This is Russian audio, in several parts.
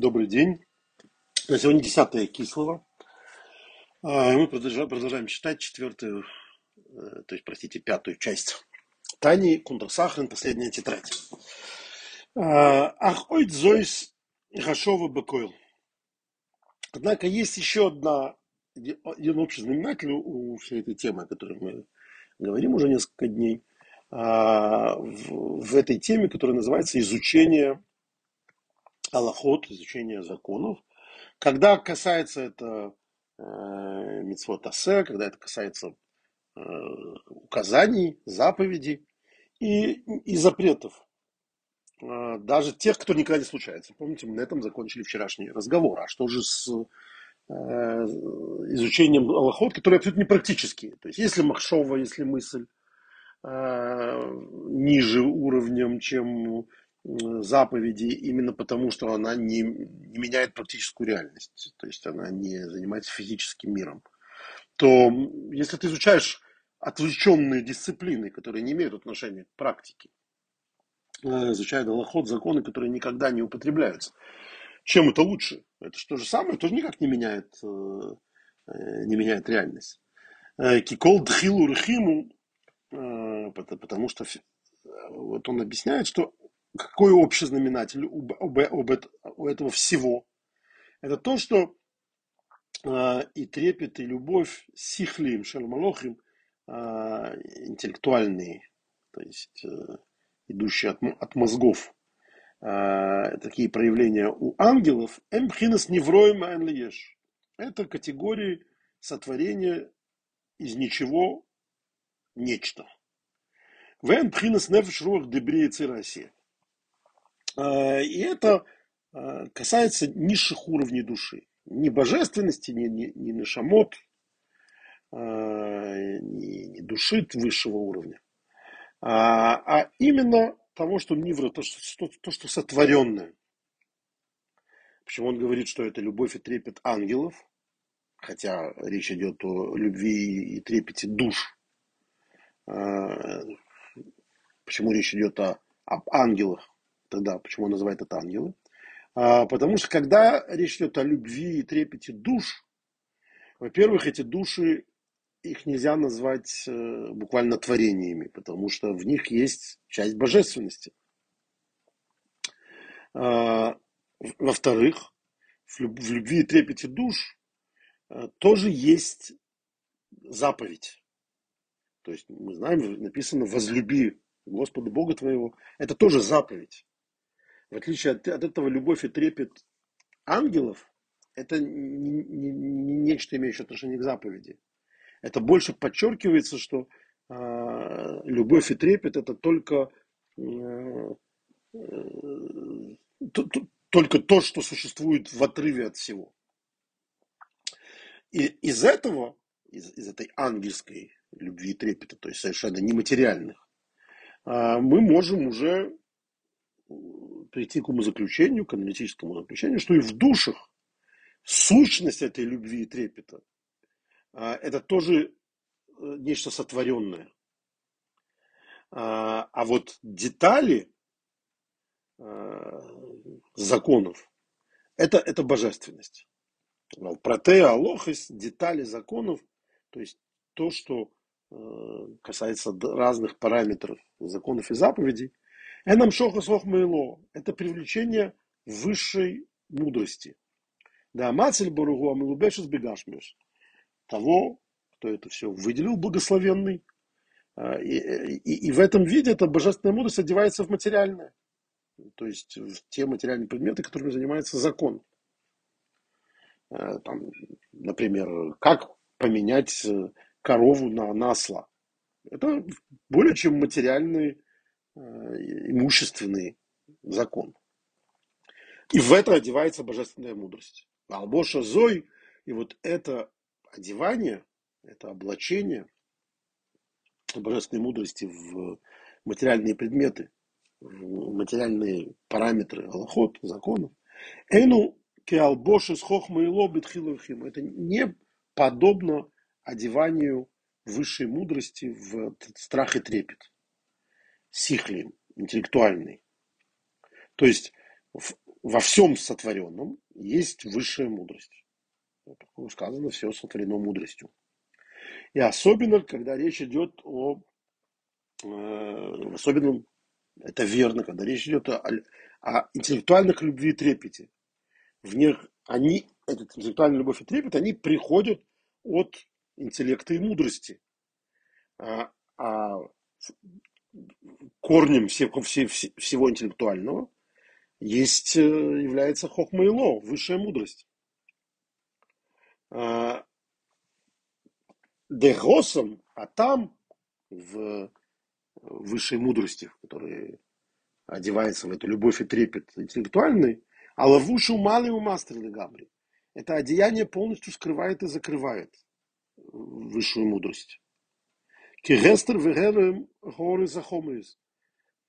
Добрый день. Сегодня 10 Кислого. А, Мы продолжаем, читать четвертую, э, то есть, простите, пятую часть Тани Кундрасахрин, последняя тетрадь. А, Ах, ойт зойс Гашова Бекойл. Однако есть еще одна, один общий знаменатель у всей этой темы, о которой мы говорим уже несколько дней, а, в, в этой теме, которая называется изучение Аллахот, изучение законов. Когда касается это э, митцвот асе, когда это касается э, указаний, заповедей и, и запретов, э, даже тех, кто никогда не случается. Помните, мы на этом закончили вчерашний разговор. А что же с э, изучением Аллахот, которые абсолютно не практические? То есть, если махшова, если мысль э, ниже уровнем, чем заповеди именно потому, что она не, не меняет практическую реальность, то есть она не занимается физическим миром, то если ты изучаешь отвлеченные дисциплины, которые не имеют отношения к практике, э, изучая Аллахот, законы, которые никогда не употребляются, чем это лучше? Это же то же самое, тоже никак не меняет, э, э, не меняет реальность. Кикол дхилу рхиму, потому что вот он объясняет, что какой общий знаменатель у, у, у, этого всего? Это то, что э, и трепет, и любовь сихлим, шальмалохим, э, интеллектуальные, то есть э, идущие от, от мозгов, э, такие проявления у ангелов, эмпхинас невроем лиеш. Это категории сотворения из ничего нечто. Вен пхинас нефеш руах дебриец и Россия. А, и это а, касается низших уровней души. Не божественности, не, не, не нашамот, а, не, не души высшего уровня, а, а именно того, что нивра, то что, то, что сотворенное. Почему он говорит, что это любовь и трепет ангелов, хотя речь идет о любви и трепете душ. Почему речь идет о, об ангелах? Тогда почему он называет это ангелы? А, потому что когда речь идет о любви и трепете душ, во-первых, эти души, их нельзя назвать э, буквально творениями, потому что в них есть часть божественности. А, во-вторых, в любви и трепете душ э, тоже есть заповедь. То есть мы знаем, написано «возлюби Господа Бога твоего». Это тоже заповедь. В отличие от, от этого любовь и трепет ангелов, это не, не, не нечто, имеющее отношение к заповеди. Это больше подчеркивается, что э, любовь и трепет это только, э, э, то, то, только то, что существует в отрыве от всего. И из этого, из, из этой ангельской любви и трепета, то есть совершенно нематериальных, э, мы можем уже прийти к умозаключению, к аналитическому заключению, что и в душах сущность этой любви и трепета а, это тоже э, нечто сотворенное. А, а вот детали а, законов это, это божественность. Протея, алохис, детали законов, то есть то, что э, касается разных параметров законов и заповедей, Энам шоха слох мейло. Это привлечение высшей мудрости. Да, мацель баругу амилубешес бегашмеш. Того, кто это все выделил, благословенный. А, и, и, и в этом виде эта божественная мудрость одевается в материальное. То есть в те материальные предметы, которыми занимается закон. А, там, например, как поменять э, корову на, на осла. Это более чем материальный имущественный закон. И в это одевается божественная мудрость. Албоша Зой, и вот это одевание, это облачение божественной мудрости в материальные предметы, в материальные параметры Аллахот, законов. Эну кеалбоши с хохма и лобит Это не подобно одеванию высшей мудрости в страх и трепет сихли, интеллектуальный. То есть в, во всем сотворенном есть высшая мудрость. Сказано, все сотворено мудростью. И особенно, когда речь идет о, э, особенно это верно, когда речь идет о, о интеллектуальных любви и трепете. В них они, этот интеллектуальная любовь и трепет, они приходят от интеллекта и мудрости. А, а корнем всего, всего интеллектуального есть, э, является хохмайло, высшая мудрость. А, Дегосом, а там, в высшей мудрости, который одевается в эту любовь и трепет интеллектуальный, а лавушу малый у мастер габри. Это одеяние полностью скрывает и закрывает высшую мудрость. Кигестер вегерем горы захомрис.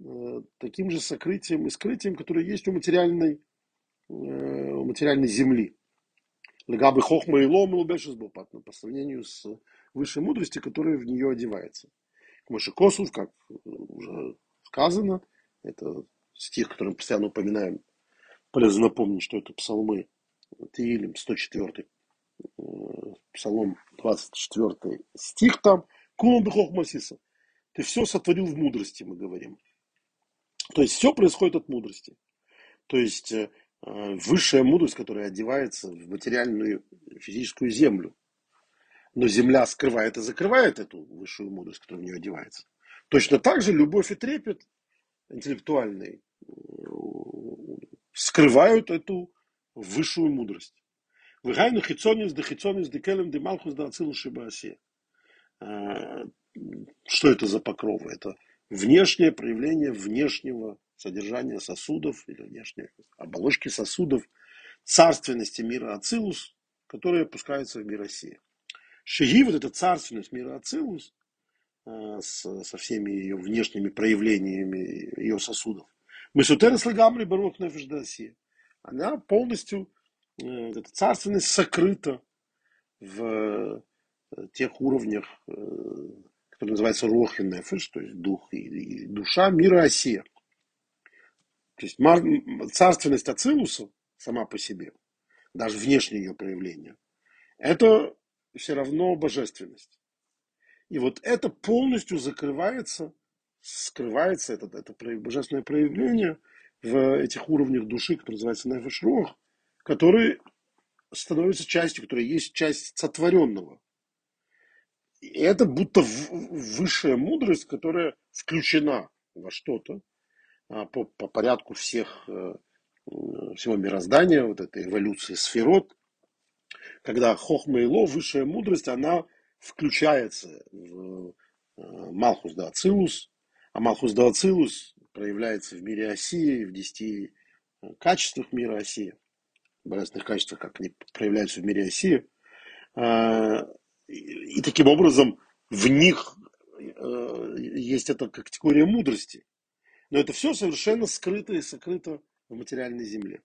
Э, таким же сокрытием и скрытием, которое есть у материальной, э, у материальной земли. Легабы хохма и лом по сравнению с высшей мудростью, которая в нее одевается. Моше Косов, как уже сказано, это стих, который мы постоянно упоминаем. Полезно напомнить, что это псалмы Тиилим, 104 э, псалом 24 стих там. Кулам бихох масиса. Ты все сотворил в мудрости, мы говорим. То есть все происходит от мудрости. То есть э, высшая мудрость, которая одевается в материальную физическую землю. Но земля скрывает и закрывает эту высшую мудрость, которая в нее одевается. Точно так же любовь и трепет интеллектуальный скрывают эту высшую мудрость. Выгайну хитсонис да хитсонис да келем да малхус да ацилу шибаасе. А, что это за покровы? Это внешнее проявление внешнего содержания сосудов или внешней оболочки сосудов царственности мира Ацилус, которая опускается в мир России. Шиги, вот эта царственность мира Ацилус, с, со всеми ее внешними проявлениями ее сосудов. Мы Месутерес Лагамри Барух Нефеш Она полностью, э, эта царственность сокрыта в э, тех уровнях, э, которые называются Рох и Нефеш, то есть дух и, душа мира Осия. То есть царственность Ацилуса сама по себе, даже внешнее ее проявление, это все равно божественность. И вот это полностью закрывается, скрывается, это, это божественное проявление в этих уровнях души, которые называются Нефеш которые становятся частью, которая есть часть сотворенного. И это будто высшая мудрость, которая включена во что-то а, по, по порядку всех, э, всего мироздания, вот этой эволюции сферот, когда хохма и ло, высшая мудрость, она включается в э, Малхус да Ацилус, а Малхус да Ацилус проявляется в мире Осии, в десяти э, качествах мира Осии, божественных качествах, как они проявляются в мире Осии. И таким образом в них э, есть эта категория мудрости. Но это все совершенно скрыто и сокрыто в материальной земле.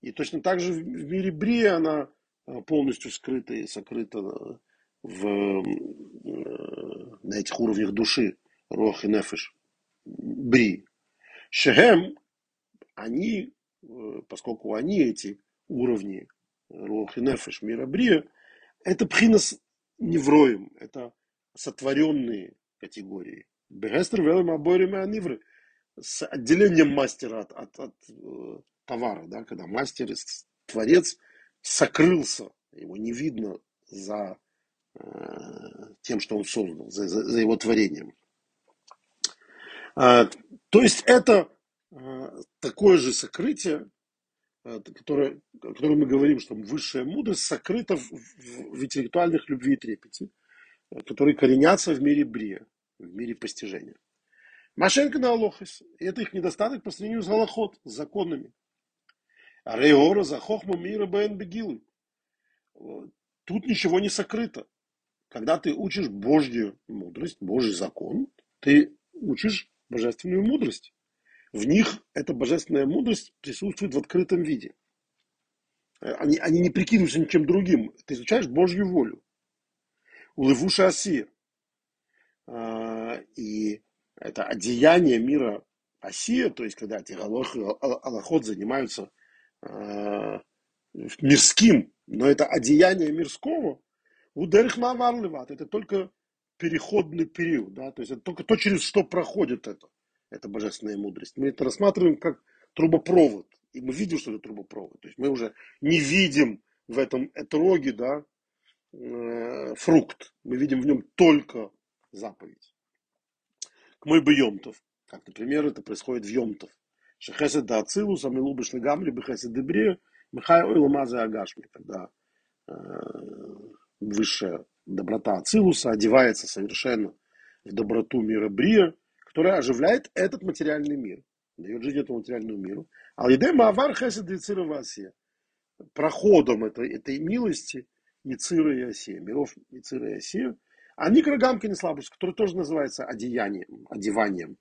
И точно так же в мире Брия она э, полностью скрыта и сокрыта э, в, э, на этих уровнях души, Рох и Нефиш, Бри. Шехем, они, поскольку они эти уровни Рох и Нефиш мира Брия, это пхинас невроем, это сотворенные категории. Бегестер велем аборим и анивры с отделением мастера от, от, от товара, да, когда мастер, творец сокрылся, его не видно за э, тем, что он создал, за, за, за его творением. А, то есть это такое же сокрытие, а, которое, о котором мы говорим, что высшая мудрость сокрыта в, в, в интеллектуальных любви и трепете, которые коренятся в мире брия, в мире постижения. Машенко на Алохис. Это их недостаток по сравнению с Галахот, с законами. Реора за хохму мира бен бегилы. Тут ничего не сокрыто. Когда ты учишь Божью мудрость, Божий закон, ты учишь божественную мудрость. В них эта божественная мудрость присутствует в открытом виде. Они, они не прикидываются ничем другим. Ты изучаешь Божью волю. Улывуша Асия. А, и это одеяние мира Осия, то есть когда эти аллахот занимаются э, мирским, но это одеяние мирского, у Дерихмаварлеват, это только переходный период, да, то есть это только то, через что проходит это, это божественная мудрость. Мы это рассматриваем как трубопровод, и мы видим, что это трубопровод, то есть мы уже не видим в этом этроге, да, э, фрукт, мы видим в нем только заповедь. К мой бы Йомтов, как, например, это происходит в Йомтов. Шехесед да ацилус, амилу бешли гамли, бехесед дебре, михай ойла мазе агашми, когда э, высшая доброта Ацилуса одевается совершенно в доброту мира Брия, которая оживляет этот материальный мир, дает жизнь этому материальному миру. А идея Маавар Хесед и Цировасия, проходом этой, этой милости Ицира и Осия, миров Ицира и Осия, а Никрогамки не слабость, который тоже называется одеянием, одеванием.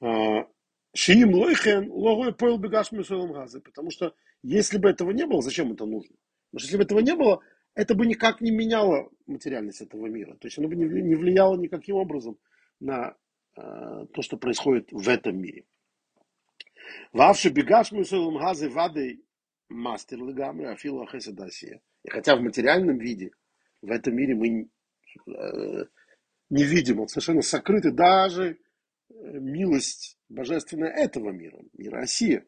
А, Шиим лойхен логой поил бегаш газы, потому что если бы этого не было, зачем это нужно? Потому что если бы этого не было, это бы никак не меняло материальность этого мира. То есть оно бы не влияло никаким образом на э, то, что происходит в этом мире. Вавши бегаш мусолом газы вады мастер легамри афила хеседасия. И хотя в материальном виде в этом мире мы э, не видим, он совершенно сокрыты даже э, милость божественная этого мира, мира России.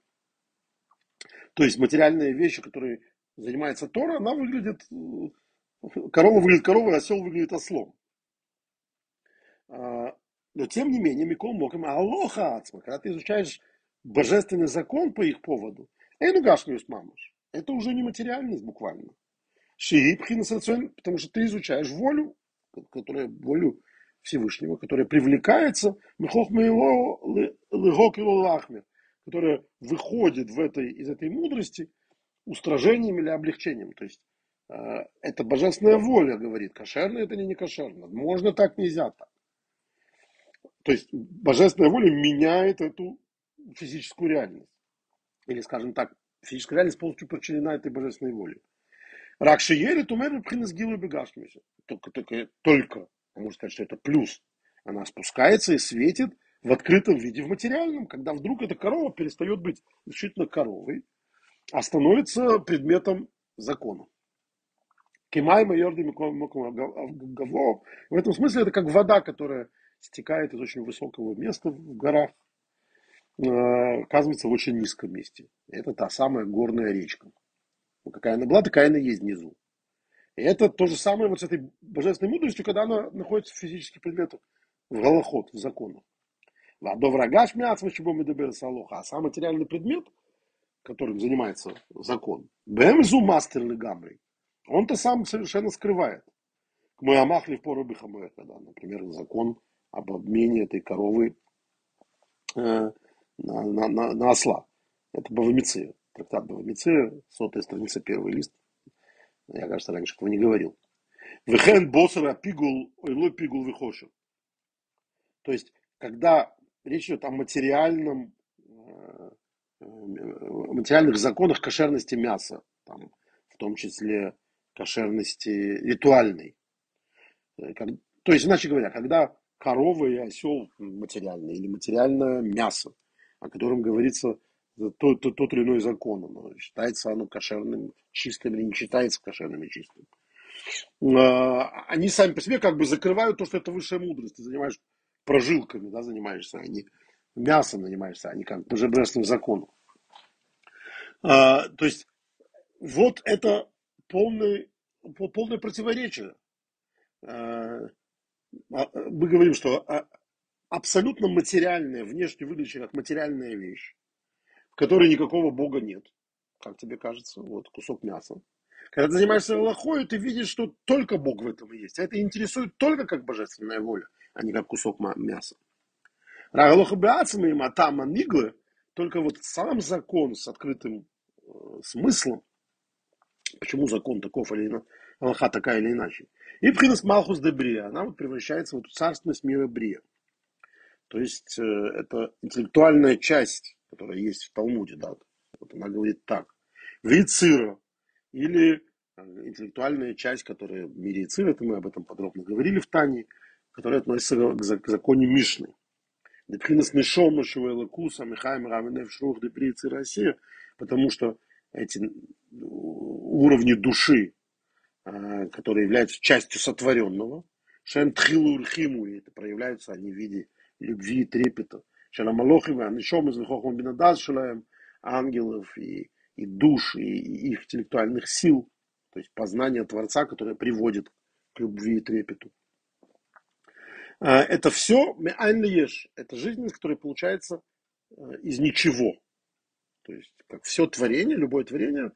То есть материальные вещи, которые занимается Тора, она выглядит, корова выглядит коровой, осел выглядит ослом. Но тем не менее, Микол Мокам, Алоха Ацма, когда ты изучаешь божественный закон по их поводу, Эйну Гашмиус Мамаш, это уже не материальность буквально. Шиипхин потому что ты изучаешь волю, которая, волю Всевышнего, которая привлекается, которая выходит в этой, из этой мудрости – устражением или облегчением. То есть э, это божественная воля, говорит, кошерно это или не кошерно. Можно так, нельзя так. То есть божественная воля меняет эту физическую реальность. Или, скажем так, физическая реальность полностью подчинена этой божественной воле. Ракши ели, тумер пхинес гилу бегашмиса. Только, только, только, можно сказать, что это плюс. Она спускается и светит в открытом виде, в материальном, когда вдруг эта корова перестает быть исключительно коровой, а становится предметом закона. Кимай гаво. В этом смысле это как вода, которая стекает из очень высокого места в горах, э, оказывается в очень низком месте. Это та самая горная речка. Ну, какая она была, такая она есть внизу. И это то же самое вот с этой божественной мудростью, когда она находится в физических предметах, в голоход, в законах. До врага шмяц, а сам материальный предмет – которым занимается закон, Бэмзу мастер гамрей, он-то сам совершенно скрывает. К Муямахли в пору когда, например, закон об обмене этой коровы э, на, на, на, на осла. Это Бавамиция, трактат Бавамиция, сотая страница, первый лист. Я, кажется, раньше этого не говорил. Вехен босера пигул, ойло пигул вихошу. То есть, когда речь идет о материальном э, материальных законах кошерности мяса, там, в том числе кошерности ритуальной. Э, то есть, иначе говоря, когда корова и осел материальное или материальное мясо, о котором говорится тот, тот, тот или иной закон, оно считается оно кошерным, чистым или не считается кошерным и чистым. А, они сами по себе как бы закрывают то, что это высшая мудрость. Ты занимаешься прожилками, да, занимаешься, а не мясом занимаешься, а не как божественным законом. А, то есть вот это полное, полное противоречие. А, а, мы говорим, что абсолютно материальная, внешне выглядящая как материальная вещь, в которой никакого Бога нет, как тебе кажется, вот кусок мяса. Когда ты занимаешься Аллахой, ты видишь, что только Бог в этом есть. А это интересует только как божественная воля, а не как кусок мяса. Рагалоха Беацами, Атама Ниглы, только вот сам закон с открытым смыслом, почему закон таков или Аллаха такая или иначе. И Пхинас Малхус де Брия, она вот превращается в эту царственность мира Брия. То есть э, это интеллектуальная часть, которая есть в Талмуде, да, вот она говорит так. Вицира, или э, интеллектуальная часть, которая в мире Ицира, это мы об этом подробно говорили в Тане, которые относятся к законе Мишны. Депхинас Нишома Шуэлакуса Михаим Равенев Шрух Деприцы Россия, потому что эти уровни души, которые являются частью сотворенного, Шен Тхилу и это проявляются они в виде любви и трепета. Шен Амалохим, Анишом из Вихохом Бинадаз Шулаем, ангелов и, и душ, и, и их интеллектуальных сил, то есть познание Творца, которое приводит к любви и трепету. А, это все еш, это жизненность, которая получается э, из ничего. То есть, как все творение, любое творение,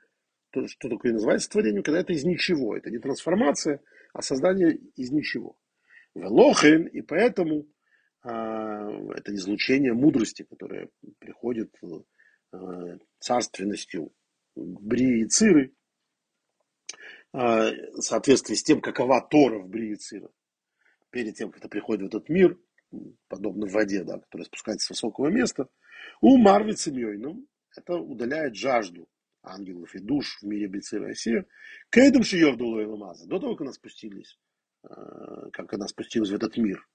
что такое называется творением, когда это из ничего. Это не трансформация, а создание из ничего. Велохен, и поэтому а, это излучение мудрости, которое приходит а, царственностью Брии и Циры, а, в соответствии с тем, какова Тора в Брии и Цира перед тем, как это приходит в этот мир, подобно воде, да, которая спускается с высокого места, у Марви Цимьойном это удаляет жажду ангелов и душ в мире Бецы России. К этому Шиёрдулу и Ламаза, до того, как она спустились, э, как она спустилась в этот мир.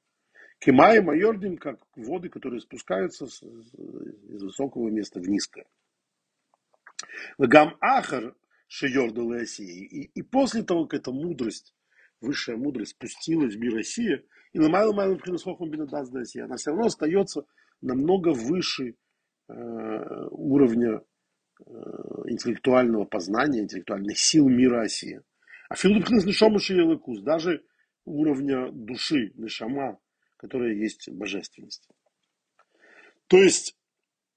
Кемай Майордим, как воды, которые спускаются из высокого места в низкое. Гам Ахар Шиёрдулу и, и после того, как эта мудрость высшая мудрость спустилась в мир России, и на Майло Майло Приносхохом Бенедаз России, она все равно остается намного выше э, уровня э, интеллектуального познания, интеллектуальных сил мира России. А Филиппинс Нишома Шиелыкус, даже уровня души, Нишама, которая есть божественность. То есть,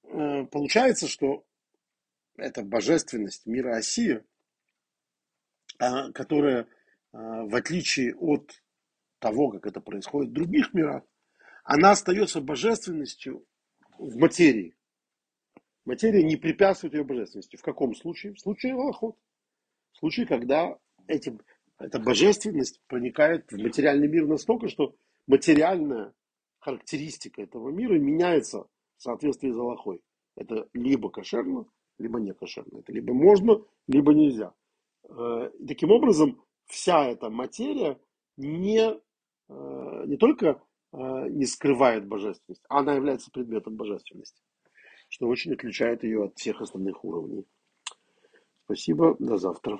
э, получается, что эта божественность мира России, а, которая а, в отличие от того, как это происходит в других мирах, она остается божественностью в материи. Материя не препятствует ее божественности. В каком случае? В случае Аллахот. В случае, когда эти, эта божественность проникает в материальный мир настолько, что материальная характеристика этого мира меняется в соответствии с Аллахой. Это либо кошерно, либо не кошерно. Это либо можно, либо нельзя. Э, таким образом, вся эта материя не, э, не только э, не скрывает божественность, она является предметом божественности, что очень отличает ее от всех остальных уровней. Спасибо, до завтра.